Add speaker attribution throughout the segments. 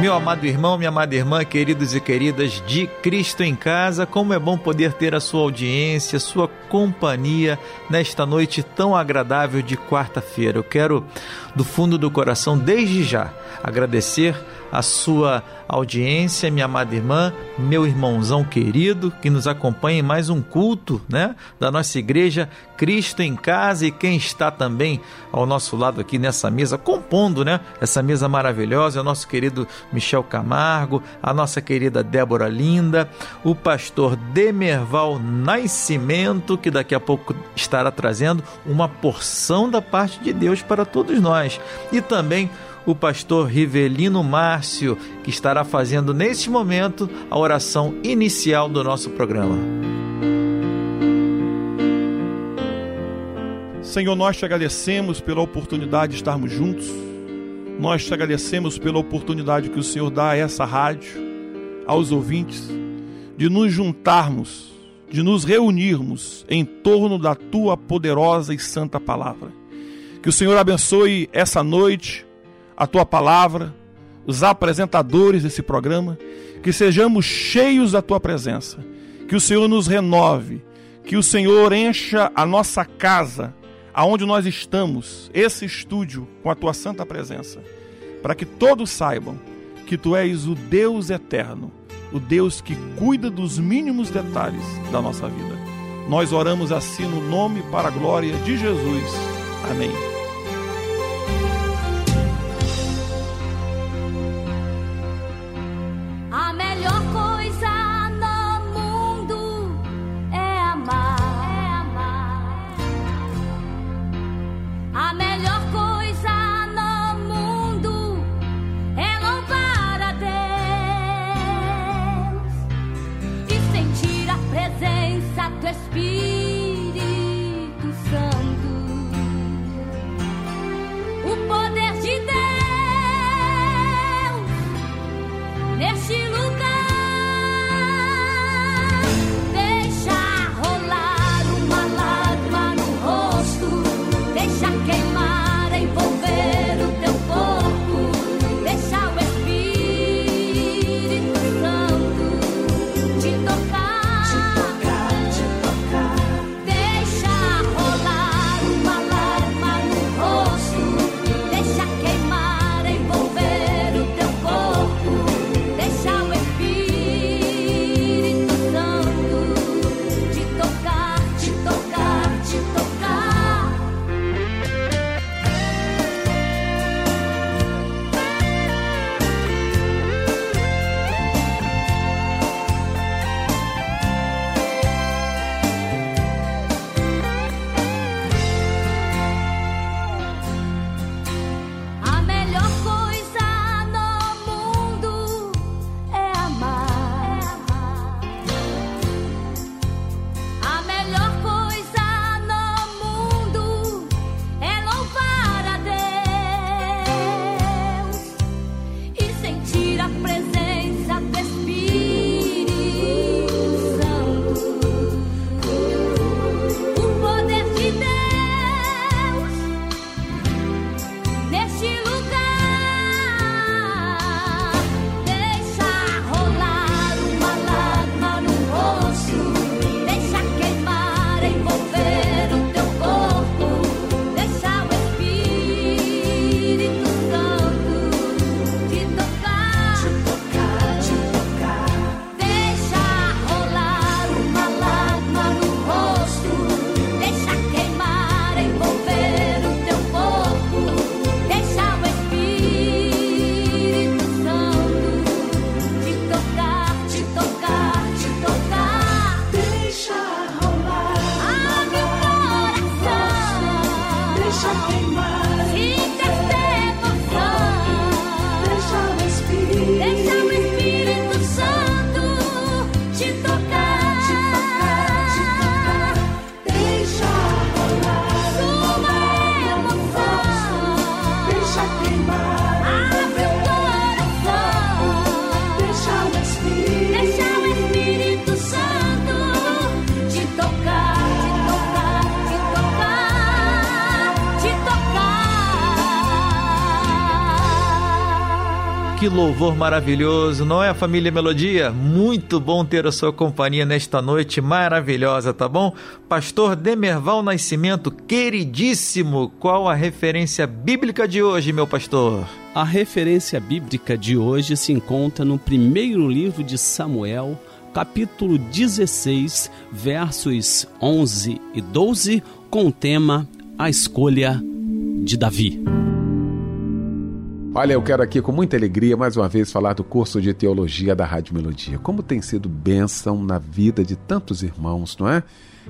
Speaker 1: Meu amado irmão, minha amada irmã, queridos e queridas de Cristo em Casa, como é bom poder ter a sua audiência, sua companhia nesta noite tão agradável de quarta-feira. Eu quero, do fundo do coração, desde já, agradecer a sua audiência, minha amada irmã, meu irmãozão querido, que nos acompanha em mais um culto, né, da nossa igreja Cristo em Casa e quem está também ao nosso lado aqui nessa mesa, compondo, né, essa mesa maravilhosa, é o nosso querido Michel Camargo, a nossa querida Débora Linda, o pastor Demerval Nascimento, que daqui a pouco estará trazendo uma porção da parte de Deus para todos nós, e também o pastor Rivelino Márcio, que estará fazendo neste momento a oração inicial do nosso programa.
Speaker 2: Senhor, nós te agradecemos pela oportunidade de estarmos juntos. Nós te agradecemos pela oportunidade que o Senhor dá a essa rádio, aos ouvintes, de nos juntarmos, de nos reunirmos em torno da tua poderosa e santa palavra. Que o Senhor abençoe essa noite, a tua palavra, os apresentadores desse programa, que sejamos cheios da tua presença, que o Senhor nos renove, que o Senhor encha a nossa casa, aonde nós estamos, esse estúdio, com a tua santa presença, para que todos saibam que tu és o Deus eterno, o Deus que cuida dos mínimos detalhes da nossa vida. Nós oramos assim no nome para a glória de Jesus. Amém.
Speaker 1: Louvor maravilhoso, não é, família Melodia? Muito bom ter a sua companhia nesta noite maravilhosa, tá bom? Pastor Demerval Nascimento, queridíssimo, qual a referência bíblica de hoje, meu pastor?
Speaker 3: A referência bíblica de hoje se encontra no primeiro livro de Samuel, capítulo 16, versos 11 e 12, com o tema A Escolha de Davi.
Speaker 4: Olha, eu quero aqui com muita alegria mais uma vez falar do curso de teologia da Rádio Melodia. Como tem sido bênção na vida de tantos irmãos, não é?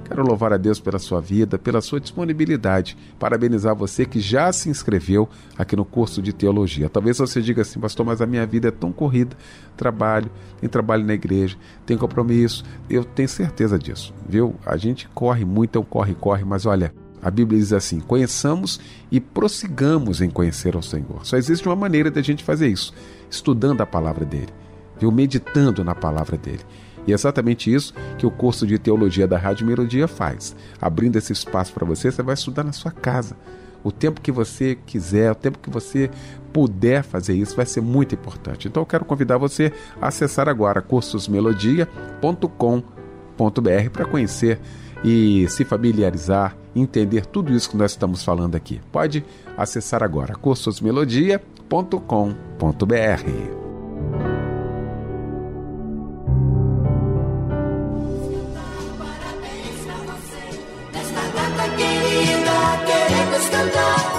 Speaker 4: Quero louvar a Deus pela sua vida, pela sua disponibilidade. Parabenizar você que já se inscreveu aqui no curso de teologia. Talvez você diga assim, pastor, mas a minha vida é tão corrida. Trabalho, tem trabalho na igreja, tem compromisso. Eu tenho certeza disso, viu? A gente corre muito, é um corre, corre, mas olha, a Bíblia diz assim: conheçamos e prossigamos em conhecer ao Senhor. Só existe uma maneira de a gente fazer isso: estudando a palavra dele, viu? meditando na palavra dele. E é exatamente isso que o curso de teologia da Rádio Melodia faz. Abrindo esse espaço para você, você vai estudar na sua casa. O tempo que você quiser, o tempo que você puder fazer isso, vai ser muito importante. Então eu quero convidar você a acessar agora cursosmelodia.com.br para conhecer e se familiarizar, entender tudo isso que nós estamos falando aqui. Pode acessar agora cursosmelodia.com.br.
Speaker 1: E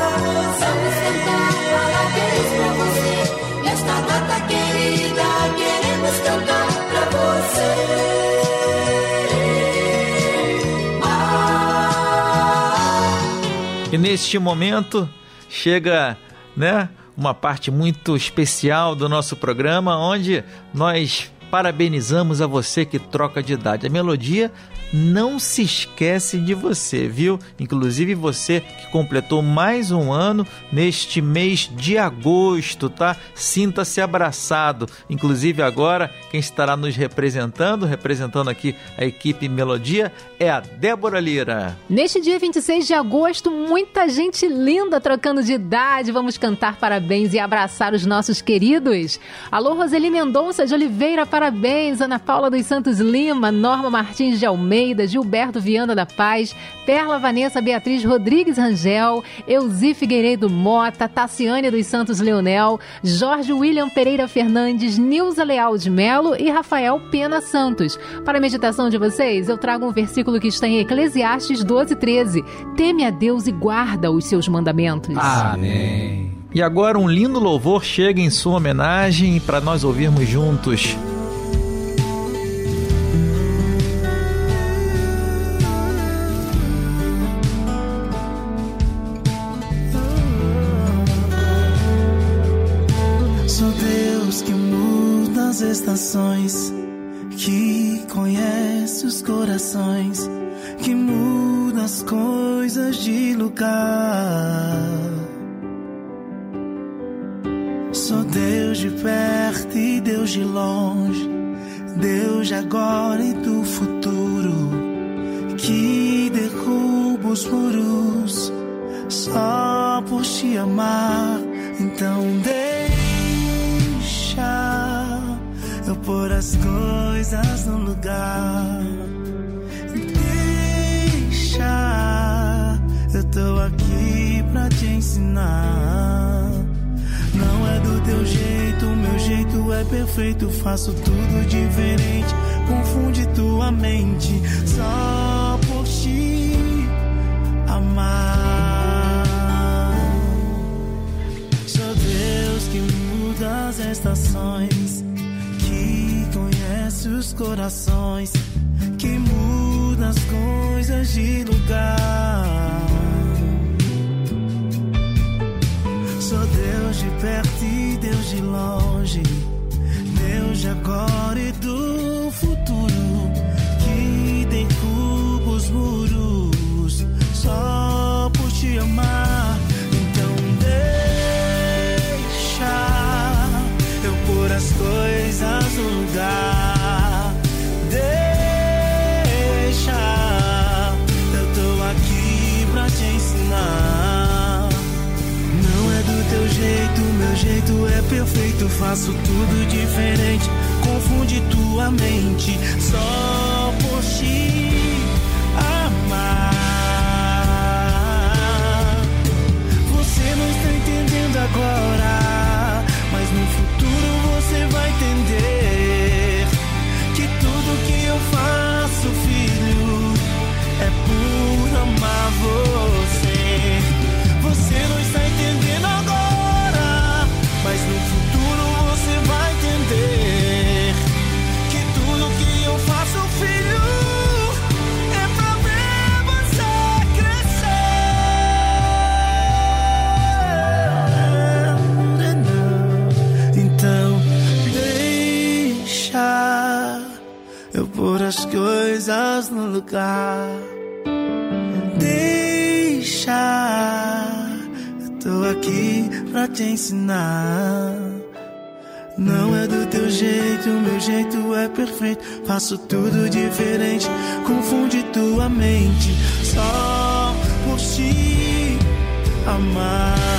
Speaker 1: neste momento chega, né, uma parte muito especial do nosso programa onde nós parabenizamos a você que troca de idade. A melodia não se esquece de você, viu? Inclusive você que completou mais um ano neste mês de agosto, tá? Sinta-se abraçado. Inclusive agora, quem estará nos representando, representando aqui a equipe Melodia, é a Débora Lira.
Speaker 5: Neste dia 26 de agosto, muita gente linda trocando de idade. Vamos cantar parabéns e abraçar os nossos queridos. Alô, Roseli Mendonça de Oliveira, parabéns. Ana Paula dos Santos Lima, Norma Martins de Almeida, Gilberto Viana da Paz, Perla Vanessa Beatriz Rodrigues Rangel, Euzi Figueiredo Mota, Tassiane dos Santos Leonel, Jorge William Pereira Fernandes, Nilza Leal de Melo e Rafael Pena Santos. Para a meditação de vocês, eu trago um versículo que está em Eclesiastes 12, 13. Teme a Deus e guarda os seus mandamentos.
Speaker 1: Amém. E agora um lindo louvor chega em sua homenagem para nós ouvirmos juntos.
Speaker 6: Estações, que conhece os corações, que muda as coisas de lugar. Sou Deus de perto e Deus de longe, Deus de agora e do futuro, que derruba os muros só por te amar. Então deixa eu pôr as coisas no lugar. Deixa, eu tô aqui pra te ensinar. Não é do teu jeito, meu jeito é perfeito. Faço tudo diferente, confunde tua mente só por te amar. Sou Deus que muda as estações os corações, que muda as coisas de lugar. Sou Deus de perto e Deus de longe, Deus de agora e do futuro, que derruba os muros jeito faço tudo diferente. Confunde tua mente só por te amar. Você não está entendendo agora, mas no futuro você vai entender que tudo que eu faço, filho, é por amar. Você lugar. Deixa, tô aqui pra te ensinar. Não é do teu jeito, meu jeito é perfeito. Faço tudo diferente, confunde tua mente só por te amar.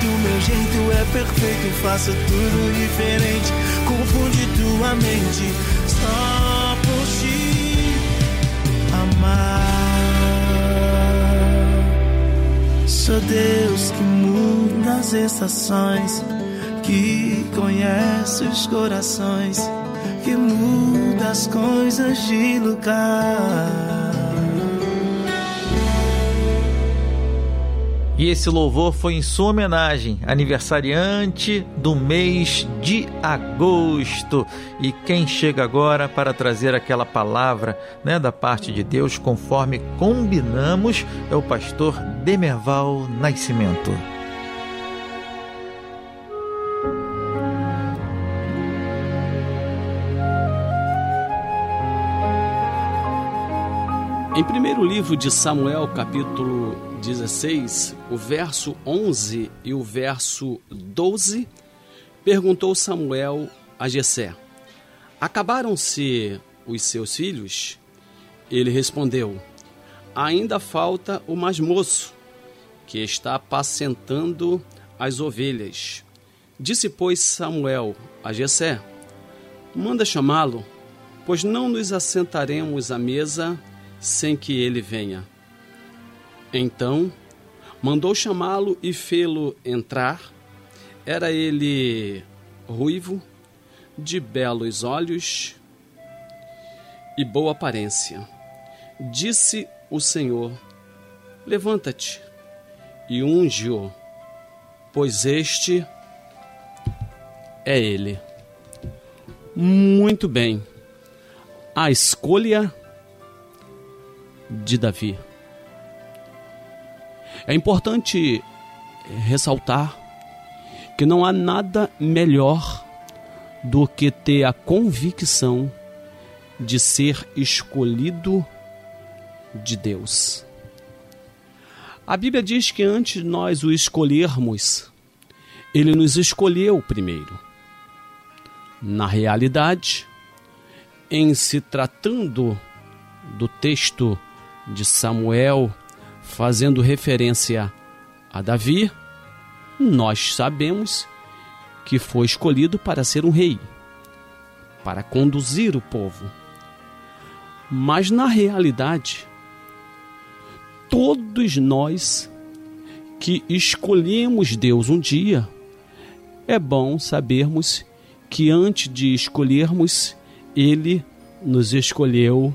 Speaker 6: Jeito, meu jeito é perfeito. Faço tudo diferente, confunde tua mente só por te amar. Sou Deus que muda as estações, que conhece os corações, que muda as coisas de lugar.
Speaker 1: E esse louvor foi em sua homenagem, aniversariante do mês de agosto. E quem chega agora para trazer aquela palavra né, da parte de Deus, conforme combinamos, é o pastor Demerval Nascimento.
Speaker 3: Em primeiro livro de Samuel, capítulo 16, o verso 11 e o verso 12, perguntou Samuel a Jessé: Acabaram-se os seus filhos? Ele respondeu: Ainda falta o mais moço, que está apacentando as ovelhas. Disse, pois, Samuel a Jessé: Manda chamá-lo, pois não nos assentaremos à mesa sem que ele venha. Então mandou chamá-lo e fê-lo entrar. Era ele ruivo, de belos olhos e boa aparência. Disse o Senhor: Levanta-te e unge-o, pois este é ele. Muito bem. A escolha de Davi. É importante ressaltar que não há nada melhor do que ter a convicção de ser escolhido de Deus. A Bíblia diz que antes de nós o escolhermos, ele nos escolheu primeiro. Na realidade, em se tratando do texto de Samuel, fazendo referência a Davi, nós sabemos que foi escolhido para ser um rei, para conduzir o povo. Mas na realidade, todos nós que escolhemos Deus um dia, é bom sabermos que antes de escolhermos, Ele nos escolheu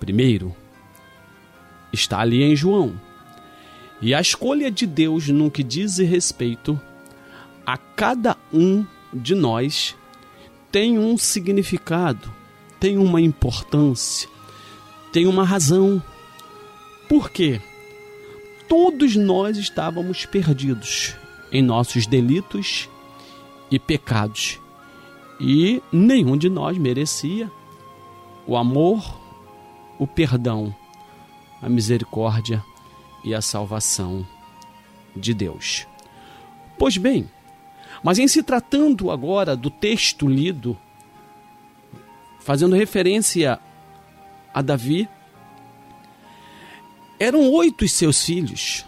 Speaker 3: primeiro. Está ali em João. E a escolha de Deus no que diz respeito a cada um de nós tem um significado, tem uma importância, tem uma razão. Por quê? Todos nós estávamos perdidos em nossos delitos e pecados, e nenhum de nós merecia o amor, o perdão, a misericórdia e a salvação de Deus. Pois bem, mas em se tratando agora do texto lido, fazendo referência a Davi, eram oito os seus filhos.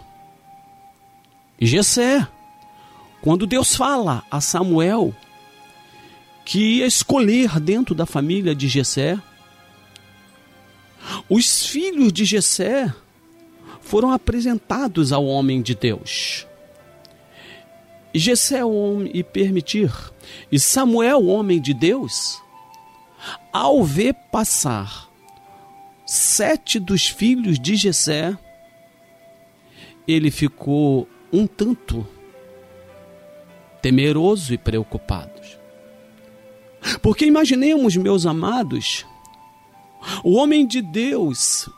Speaker 3: E Jessé, quando Deus fala a Samuel que ia escolher dentro da família de Jessé, os filhos de Jessé foram apresentados ao homem de Deus. E Jessé, o homem, e permitir, e Samuel, o homem de Deus, ao ver passar sete dos filhos de Jessé, ele ficou um tanto temeroso e preocupado. Porque imaginemos, meus amados, o homem de Deus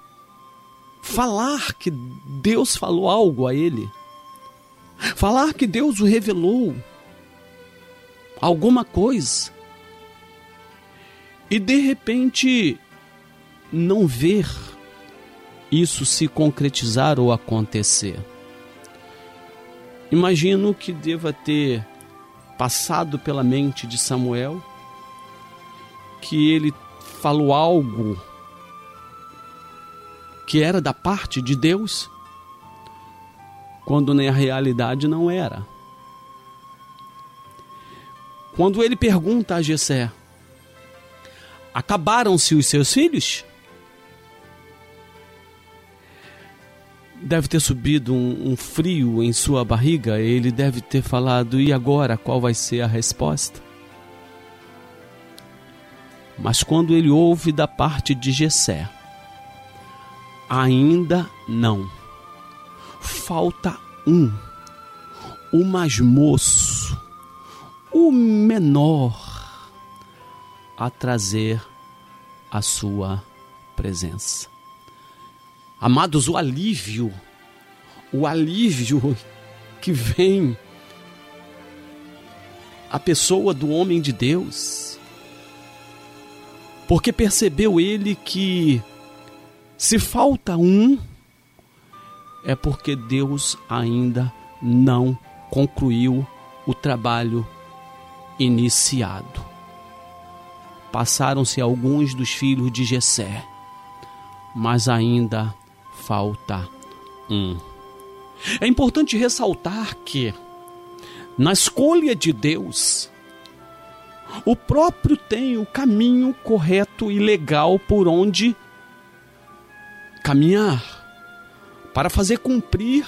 Speaker 3: falar que Deus falou algo a ele, falar que Deus o revelou alguma coisa, e de repente não ver isso se concretizar ou acontecer. Imagino que deva ter passado pela mente de Samuel que ele falou algo que era da parte de Deus, quando na realidade não era. Quando ele pergunta a Jessé: Acabaram-se os seus filhos? Deve ter subido um, um, frio em sua barriga, ele deve ter falado: E agora qual vai ser a resposta? Mas quando ele ouve da parte de Jessé, ainda não. Falta um, o mais moço, o menor, a trazer a sua presença. Amados, o alívio, o alívio que vem a pessoa do homem de Deus porque percebeu ele que se falta um, é porque Deus ainda não concluiu o trabalho iniciado. Passaram-se alguns dos filhos de Jessé, mas ainda falta um. É importante ressaltar que, na escolha de Deus, o próprio tem o caminho correto e legal por onde caminhar para fazer cumprir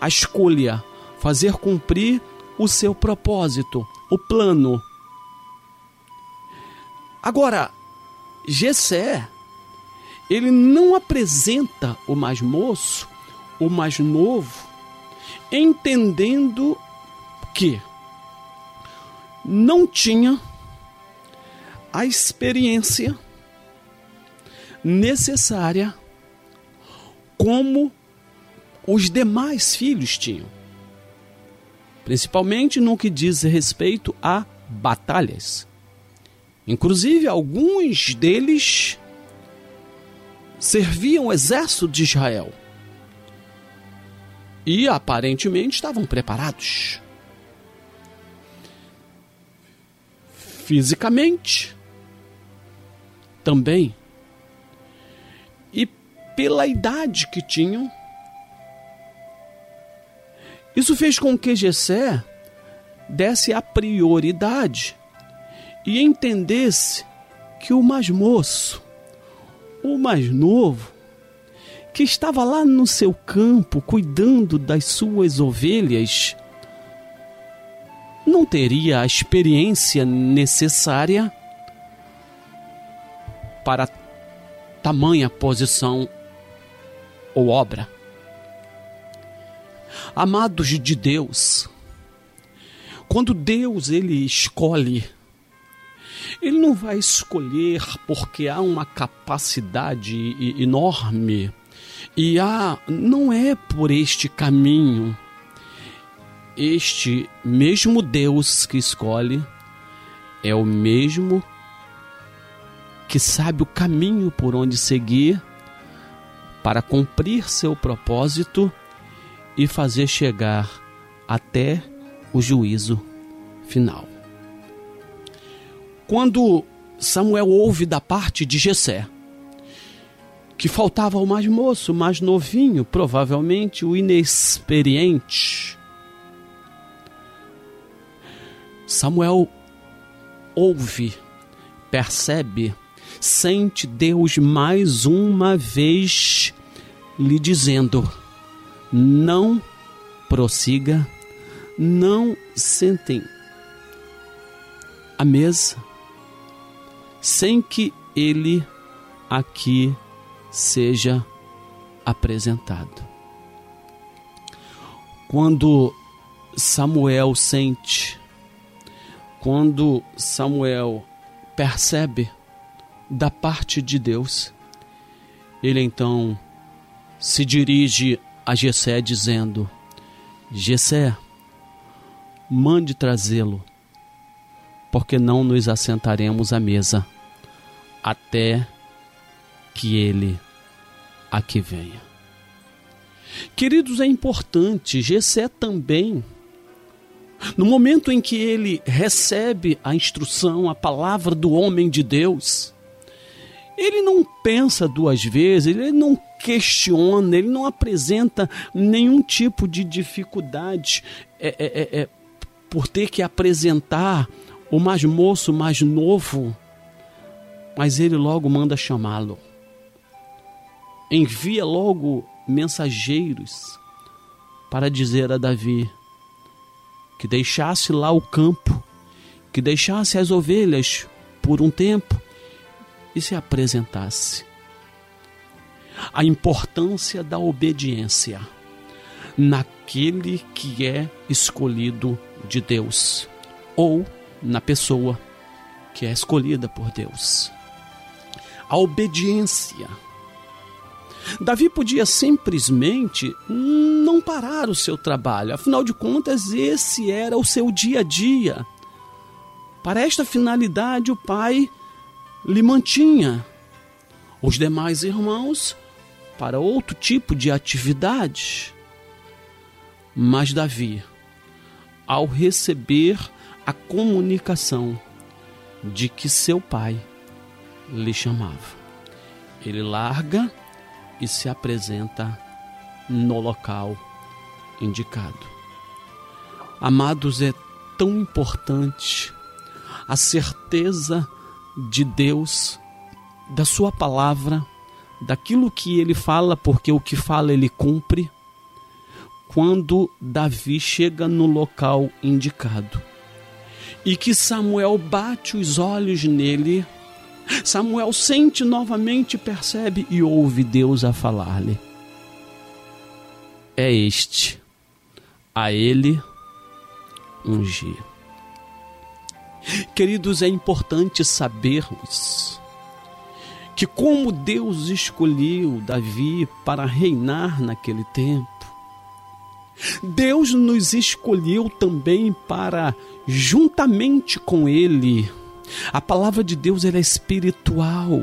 Speaker 3: a escolha, fazer cumprir o seu propósito, o plano. Agora, Gessé, ele não apresenta o mais moço, o mais novo, entendendo que não tinha a experiência necessária como os demais filhos tinham, principalmente no que diz respeito a batalhas. Inclusive, alguns deles serviam o exército de Israel e aparentemente estavam preparados. Fisicamente também e pela idade que tinham. Isso fez com que Jessé desse a prioridade e entendesse que o mais moço, o mais novo, que estava lá no seu campo cuidando das suas ovelhas, não teria a experiência necessária para tamanha posição ou obra. Amados de Deus, quando Deus ele escolhe, ele não vai escolher porque há uma capacidade enorme e há não é por este caminho este mesmo Deus que escolhe é o mesmo que sabe o caminho por onde seguir para cumprir seu propósito e fazer chegar até o juízo final. Quando Samuel ouve da parte de Jessé que faltava o mais moço, mais novinho, provavelmente o inexperiente. Samuel ouve, percebe, sente Deus mais uma vez lhe dizendo: não prossiga, não sentem a mesa, sem que ele aqui seja apresentado. Quando Samuel sente, quando Samuel percebe da parte de Deus, ele então se dirige a Jessé dizendo: Jessé, mande trazê-lo, porque não nos assentaremos à mesa até que ele aqui venha. Queridos, é importante, Gessé também, no momento em que ele recebe a instrução, a palavra do homem de Deus, ele não pensa duas vezes, ele não questiona, ele não apresenta nenhum tipo de dificuldade é, é, é, é por ter que apresentar o mais moço, o mais novo, mas ele logo manda chamá-lo. Envia logo mensageiros para dizer a Davi que deixasse lá o campo, que deixasse as ovelhas por um tempo e se apresentasse. A importância da obediência naquele que é escolhido de Deus ou na pessoa que é escolhida por Deus. A obediência Davi podia simplesmente não parar o seu trabalho, afinal de contas, esse era o seu dia a dia. Para esta finalidade, o pai lhe mantinha os demais irmãos para outro tipo de atividade. Mas Davi, ao receber a comunicação de que seu pai lhe chamava, ele larga e se apresenta no local indicado. Amados, é tão importante a certeza de Deus, da Sua palavra, daquilo que Ele fala, porque o que fala Ele cumpre. Quando Davi chega no local indicado e que Samuel bate os olhos nele, Samuel sente novamente, percebe e ouve Deus a falar-lhe: É este, a ele ungir. Queridos, é importante sabermos que, como Deus escolheu Davi para reinar naquele tempo, Deus nos escolheu também para, juntamente com Ele, a palavra de Deus ela é espiritual.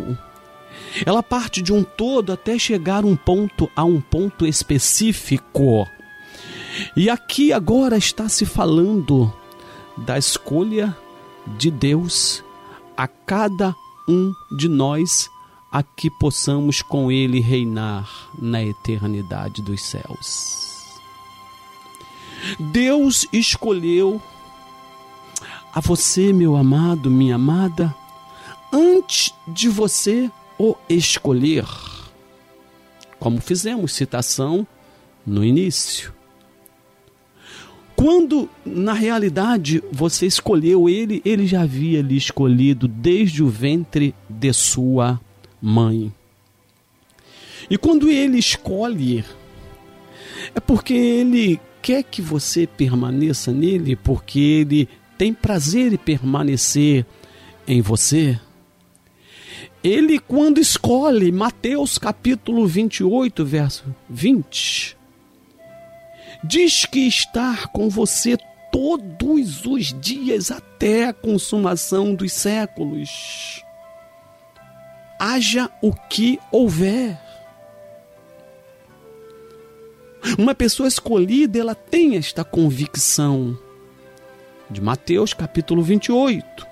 Speaker 3: Ela parte de um todo até chegar um ponto a um ponto específico. E aqui agora está se falando da escolha de Deus a cada um de nós a que possamos com ele reinar na eternidade dos céus. Deus escolheu a você, meu amado, minha amada, antes de você o escolher. Como fizemos citação no início. Quando na realidade você escolheu ele, ele já havia lhe escolhido desde o ventre de sua mãe. E quando ele escolhe, é porque ele quer que você permaneça nele, porque ele tem prazer em permanecer em você. Ele, quando escolhe, Mateus capítulo 28, verso 20, diz que estar com você todos os dias até a consumação dos séculos. Haja o que houver. Uma pessoa escolhida, ela tem esta convicção de Mateus capítulo 28,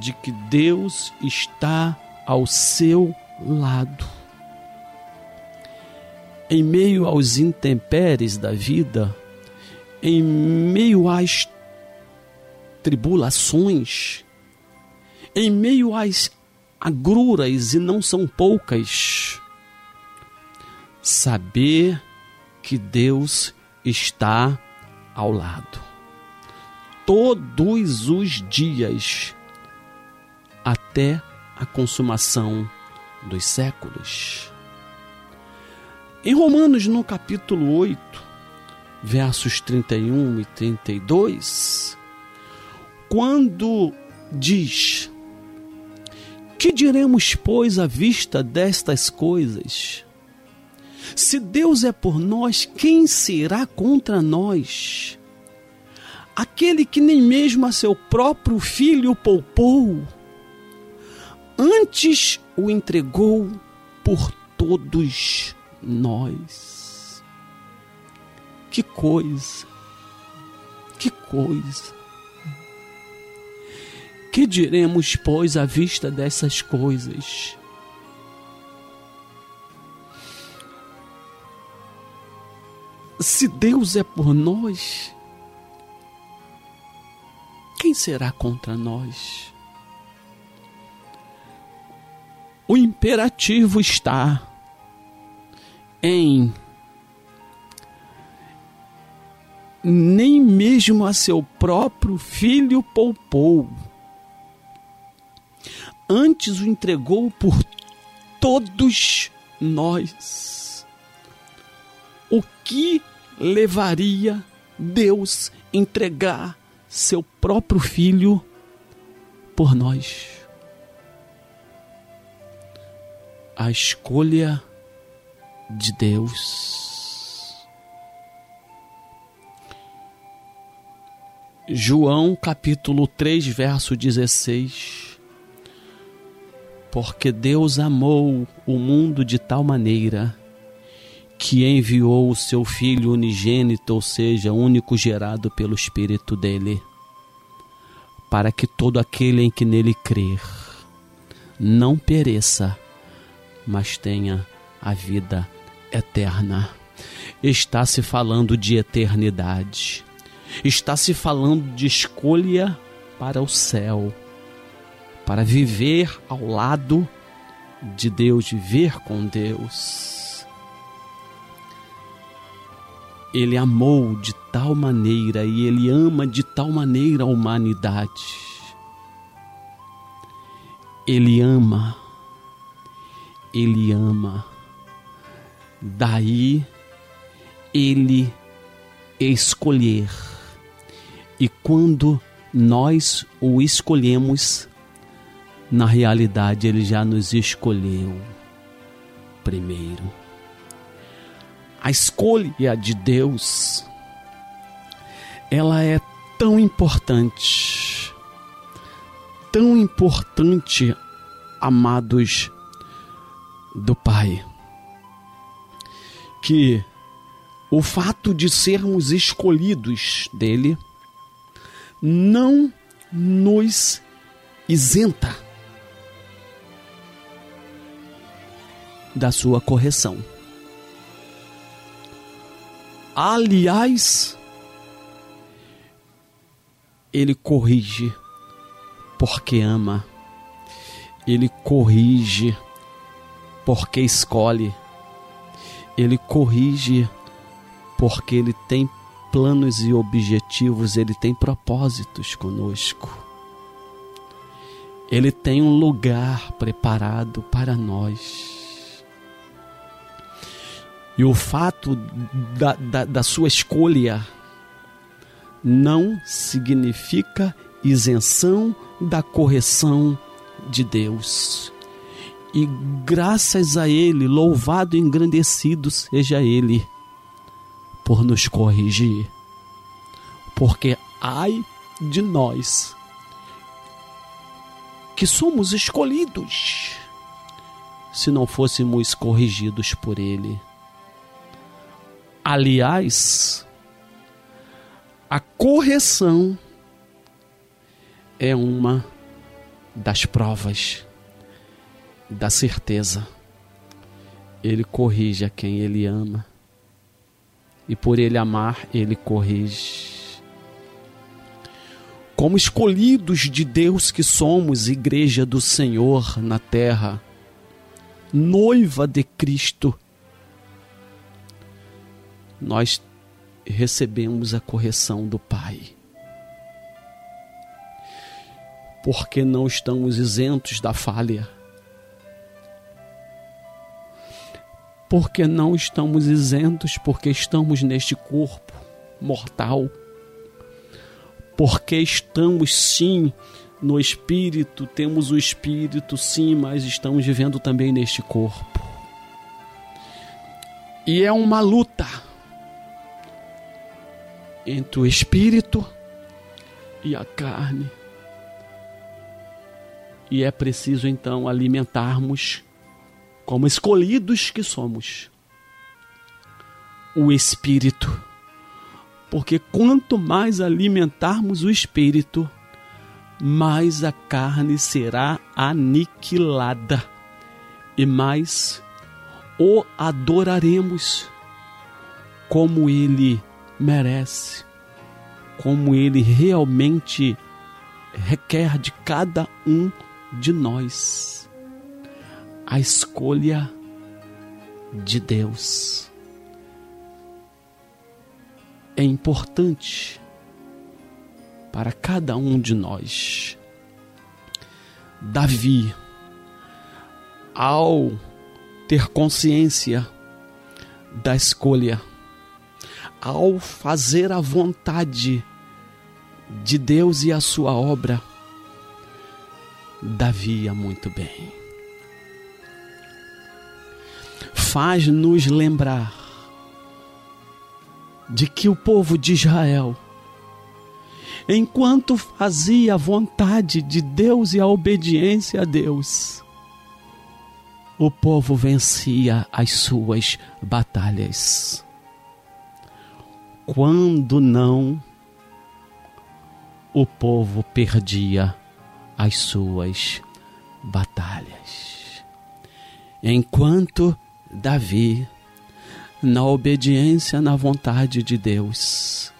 Speaker 3: de que Deus está ao seu lado. Em meio aos intempéries da vida, em meio às tribulações, em meio às agruras, e não são poucas, saber que Deus está ao lado. Todos os dias, até a consumação dos séculos. Em Romanos, no capítulo 8, versos 31 e 32, quando diz: Que diremos, pois, à vista destas coisas? Se Deus é por nós, quem será contra nós? Aquele que nem mesmo a seu próprio filho poupou, antes o entregou por todos nós. Que coisa, que coisa. Que diremos, pois, à vista dessas coisas? Se Deus é por nós, quem será contra nós? O imperativo está em nem mesmo a seu próprio filho poupou, antes o entregou por todos nós. O que levaria Deus entregar seu próprio filho por nós. A escolha de Deus. João capítulo 3, verso 16. Porque Deus amou o mundo de tal maneira que enviou o seu Filho unigênito, ou seja, único gerado pelo Espírito dele, para que todo aquele em que nele crer não pereça, mas tenha a vida eterna. Está se falando de eternidade, está se falando de escolha para o céu, para viver ao lado de Deus, viver com Deus. Ele amou de tal maneira e ele ama de tal maneira a humanidade. Ele ama, ele ama. Daí ele escolher. E quando nós o escolhemos, na realidade ele já nos escolheu primeiro a escolha de Deus, ela é tão importante, tão importante, amados do Pai, que o fato de sermos escolhidos dele não nos isenta da sua correção. Aliás, ele corrige porque ama, ele corrige porque escolhe, ele corrige porque ele tem planos e objetivos, ele tem propósitos conosco. Ele tem um lugar preparado para nós. E o fato da, da, da sua escolha não significa isenção da correção de Deus. E graças a Ele, louvado e engrandecido seja Ele por nos corrigir. Porque ai de nós que somos escolhidos se não fôssemos corrigidos por Ele Aliás, a correção é uma das provas da certeza. Ele corrige a quem ele ama. E por ele amar, ele corrige. Como escolhidos de Deus que somos, igreja do Senhor na terra, noiva de Cristo, nós recebemos a correção do Pai. Porque não estamos isentos da falha. Porque não estamos isentos, porque estamos neste corpo mortal. Porque estamos sim no espírito, temos o espírito sim, mas estamos vivendo também neste corpo. E é uma luta entre o espírito e a carne. E é preciso então alimentarmos, como escolhidos que somos, o espírito. Porque quanto mais alimentarmos o espírito, mais a carne será aniquilada e mais o adoraremos como ele merece, como ele realmente requer de cada um de nós. A escolha de Deus é importante para cada um de nós. Davi, ao ter consciência da escolha, ao fazer a vontade de Deus e a sua obra, Davi ia muito bem. Faz-nos lembrar de que o povo de Israel, enquanto fazia a vontade de Deus e a obediência a Deus, o povo vencia as suas batalhas quando não, o povo perdia as suas batalhas. Enquanto Davi, na obediência na vontade de Deus,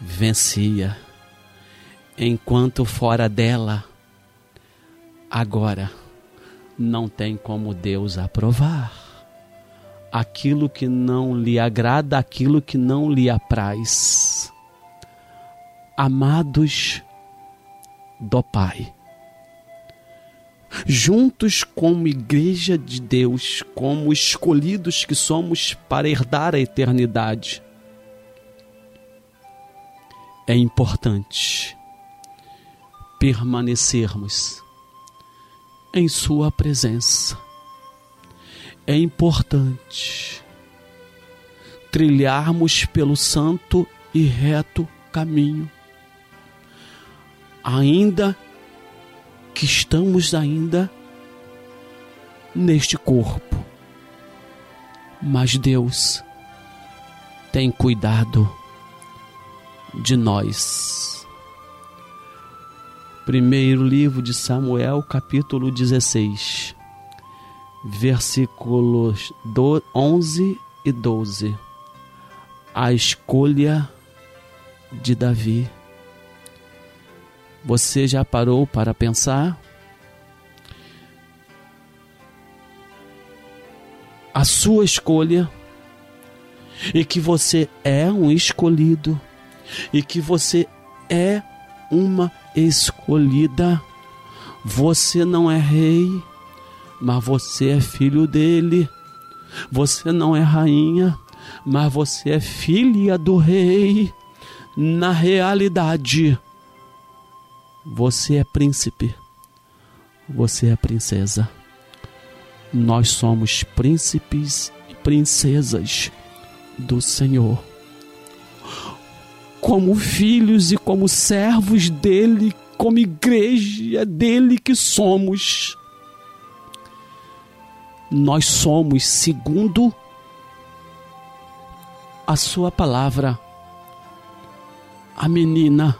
Speaker 3: vencia, enquanto fora dela, agora não tem como Deus aprovar aquilo que não lhe agrada, aquilo que não lhe apraz. Amados do Pai, juntos como igreja de Deus, como escolhidos que somos para herdar a eternidade, é importante permanecermos em Sua presença é importante trilharmos pelo santo e reto caminho, ainda que estamos ainda neste corpo. Mas Deus tem cuidado de nós. Primeiro livro de Samuel, capítulo 16 versículos 11 e 12. A escolha de Davi. Você já parou para pensar? A sua escolha e que você é um escolhido e que você é uma escolhida. Você não é rei, mas você é filho dele. Você não é rainha, mas você é filha do rei. Na realidade, você é príncipe, você é princesa. Nós somos príncipes e princesas do Senhor. Como filhos e como servos dele, como igreja dele que somos nós somos segundo a sua palavra. A menina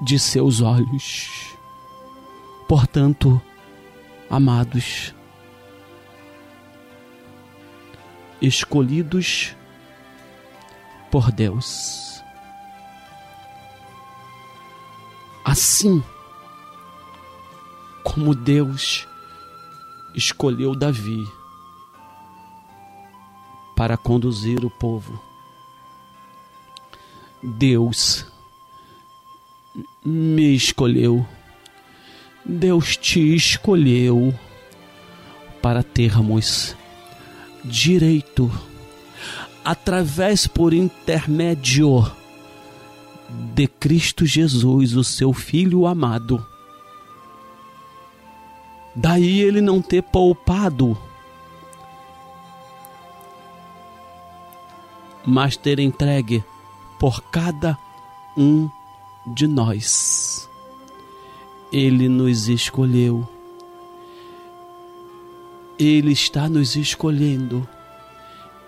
Speaker 3: de seus olhos. Portanto, amados, escolhidos por Deus. Assim como Deus escolheu Davi para conduzir o povo. Deus me escolheu. Deus te escolheu para termos direito, através por intermédio de Cristo Jesus, o seu Filho amado. Daí ele não ter poupado, mas ter entregue por cada um de nós. Ele nos escolheu. Ele está nos escolhendo.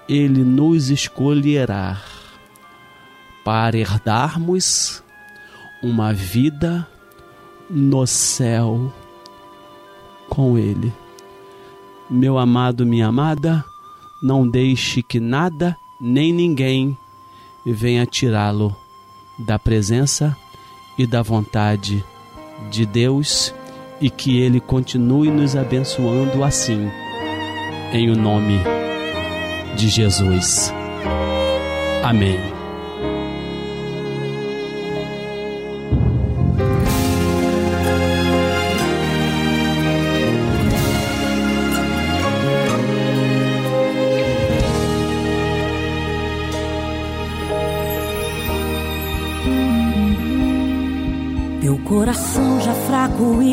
Speaker 3: Ele nos escolherá para herdarmos uma vida no céu com Ele. Meu amado, minha amada, não deixe que nada nem ninguém venha tirá-lo da presença e da vontade de Deus e que Ele continue nos abençoando assim, em o nome de Jesus. Amém.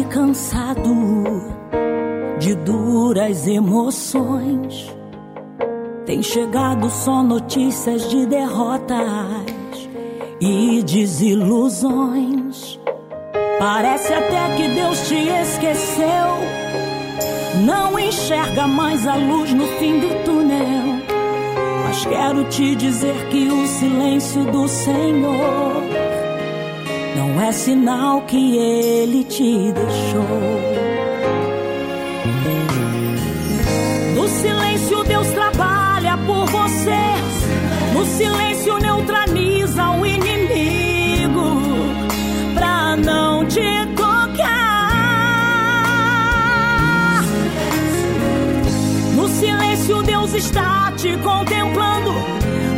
Speaker 7: Cansado de duras emoções. Tem chegado só notícias de derrotas e desilusões. Parece até que Deus te esqueceu. Não enxerga mais a luz no fim do túnel. Mas quero te dizer que o silêncio do Senhor não é sinal que ele te deixou. No silêncio, Deus trabalha por você. No silêncio, neutraliza o inimigo pra não te tocar. No silêncio, Deus está te contemplando.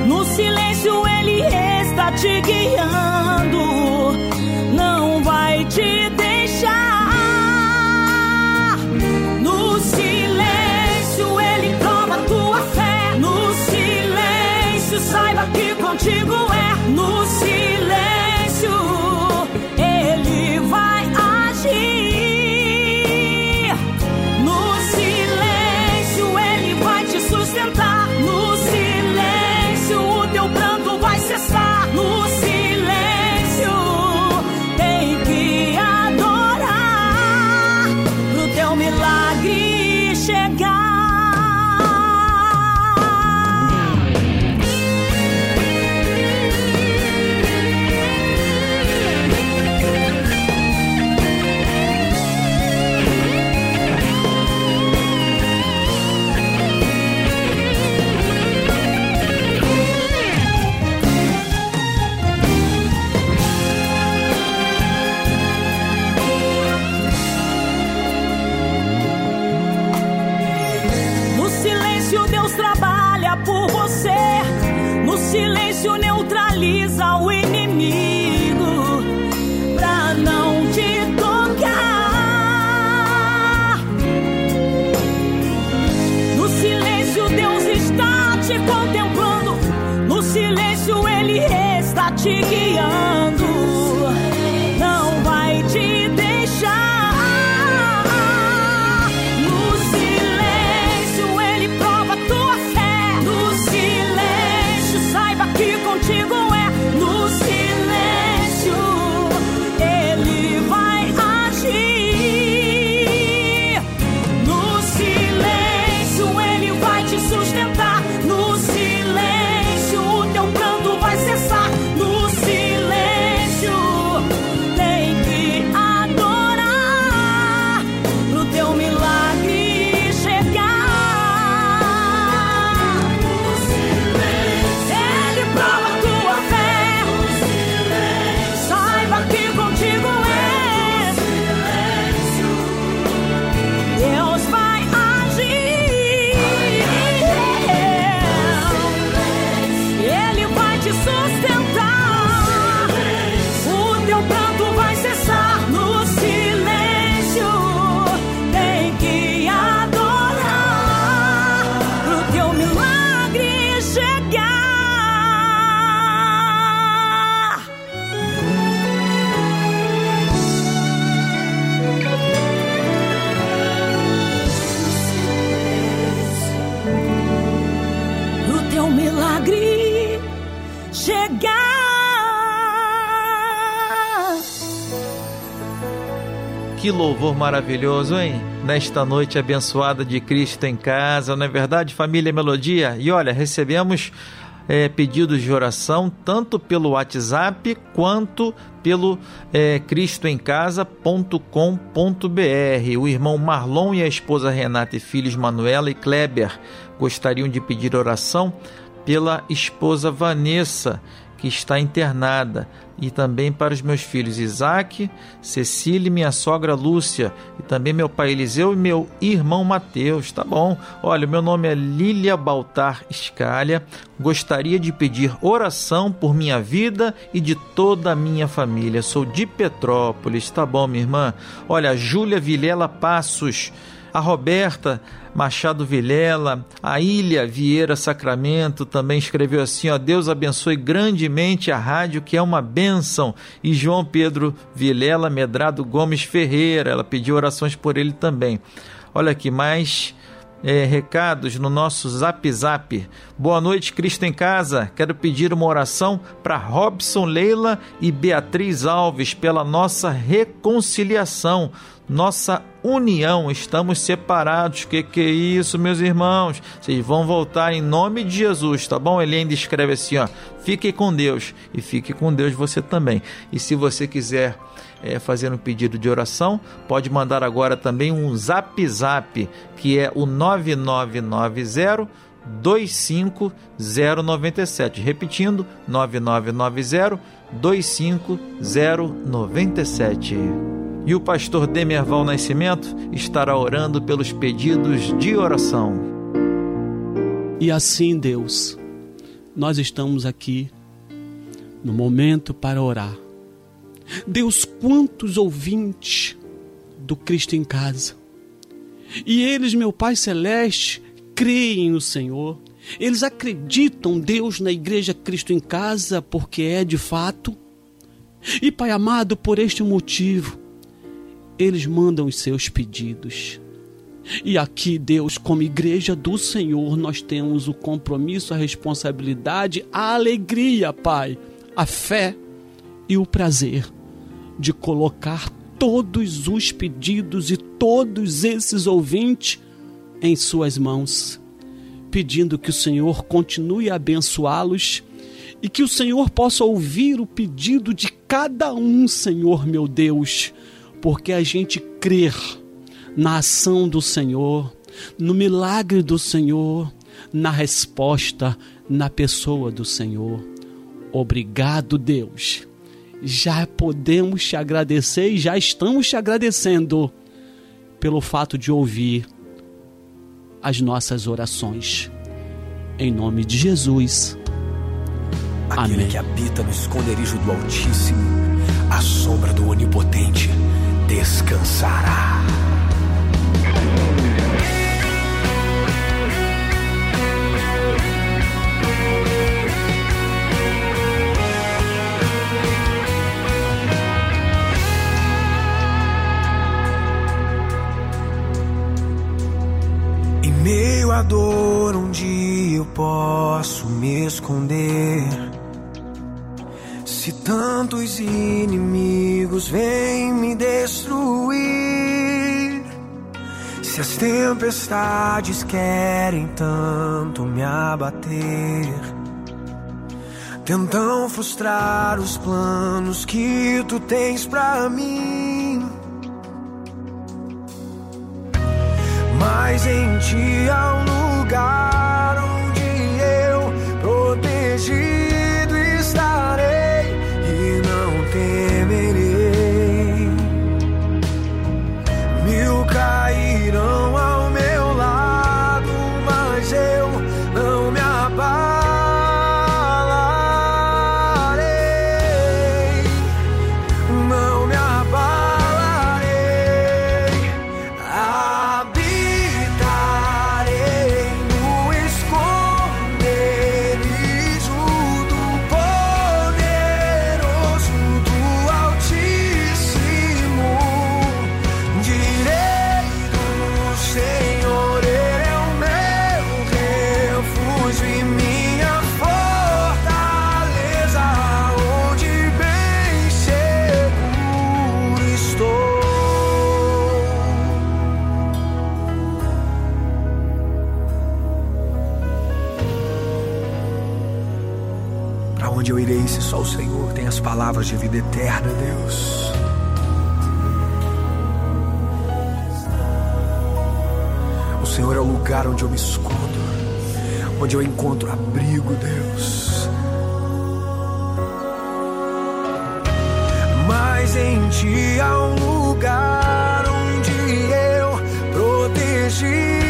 Speaker 7: No silêncio, Ele está te guiando te deixar. No silêncio, ele prova tua fé. No silêncio, saiba que contigo é. Que
Speaker 1: louvor maravilhoso, hein? Nesta noite abençoada de Cristo em casa, não é verdade, família Melodia? E olha, recebemos é, pedidos de oração tanto pelo WhatsApp quanto pelo é, cristoemcasa.com.br. O irmão Marlon e a esposa Renata e filhos Manuela e Kleber gostariam de pedir oração pela esposa Vanessa que está internada, e também para os meus filhos Isaac, Cecília e minha sogra Lúcia, e também meu pai Eliseu e meu irmão Mateus. Tá bom? Olha, meu nome é Lília Baltar Escalha. Gostaria de pedir oração por minha vida e de toda a minha família. Sou de Petrópolis. Tá bom, minha irmã? Olha, Júlia Vilela Passos, a Roberta Machado Vilela, a Ilha Vieira Sacramento também escreveu assim: ó, Deus abençoe grandemente a rádio, que é uma bênção. E João Pedro Vilela Medrado Gomes Ferreira, ela pediu orações por ele também. Olha aqui, mais é, recados no nosso Zap Zap. Boa noite, Cristo em Casa. Quero pedir uma oração para Robson Leila e Beatriz Alves pela nossa reconciliação nossa união, estamos separados. Que que é isso, meus irmãos? Vocês vão voltar em nome de Jesus, tá bom? Ele ainda escreve assim, ó: Fique com Deus e fique com Deus você também. E se você quiser é, fazer um pedido de oração, pode mandar agora também um Zap Zap, que é o 9990 25097. Repetindo, 9990 25097 e o pastor Demerval Nascimento estará orando pelos pedidos de oração.
Speaker 3: E assim, Deus, nós estamos aqui no momento para orar. Deus, quantos ouvintes do Cristo em casa. E eles, meu Pai Celeste, creem no Senhor. Eles acreditam, Deus, na Igreja Cristo em casa, porque é de fato. E, Pai amado, por este motivo, eles mandam os seus pedidos. E aqui, Deus, como igreja do Senhor, nós temos o compromisso, a responsabilidade, a alegria, Pai, a fé e o prazer de colocar todos os pedidos e todos esses ouvintes em Suas mãos, pedindo que o Senhor continue a abençoá-los e que o Senhor possa ouvir o pedido de cada um, Senhor meu Deus porque a gente crer na ação do Senhor, no milagre do Senhor, na resposta na pessoa do Senhor. Obrigado, Deus. Já podemos te agradecer e já estamos te agradecendo pelo fato de ouvir as nossas orações. Em nome de Jesus.
Speaker 8: Aquele
Speaker 3: Amém.
Speaker 8: que habita no esconderijo do Altíssimo, a sombra do Onipotente descansará. Em meio à dor, onde eu posso me esconder. Se tantos inimigos vêm me destruir, se as tempestades querem tanto me abater, tentam frustrar os planos que tu tens pra mim. Mas em ti há um lugar onde eu encontro abrigo, Deus. Mas em ti há um lugar onde eu protegido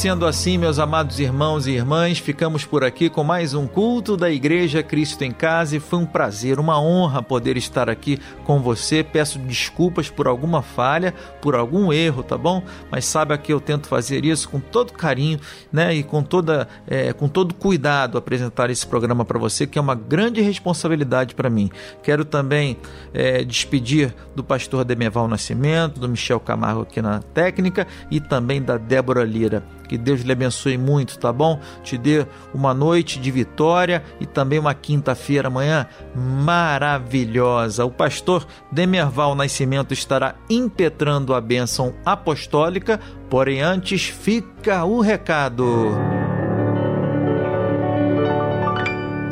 Speaker 1: sendo assim, meus amados irmãos e irmãs, ficamos por aqui com mais um culto da Igreja Cristo em Casa e foi um prazer, uma honra poder estar aqui com você. Peço desculpas por alguma falha, por algum erro, tá bom? Mas saiba que eu tento fazer isso com todo carinho, né? E com toda, é, com todo cuidado apresentar esse programa para você, que é uma grande responsabilidade para mim. Quero também é, despedir do pastor Demeval Nascimento, do Michel Camargo aqui na técnica e também da Débora Lira. Que Deus lhe abençoe muito, tá bom? Te dê uma noite de vitória e também uma quinta-feira amanhã maravilhosa. O pastor Demerval Nascimento estará impetrando a bênção apostólica, porém antes fica o recado.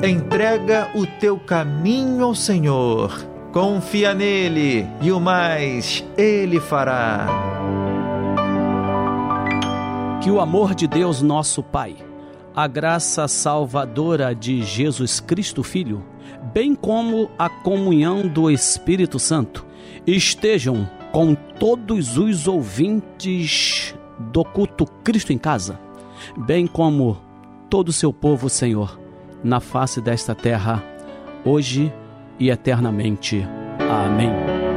Speaker 1: Entrega o teu caminho ao Senhor. Confia nele e o mais ele fará.
Speaker 3: Que o amor de Deus, nosso Pai, a graça salvadora de Jesus Cristo Filho, bem como a comunhão do Espírito Santo, estejam com todos os ouvintes do culto Cristo em Casa, bem como todo o seu povo, Senhor, na face desta terra, hoje e eternamente. Amém.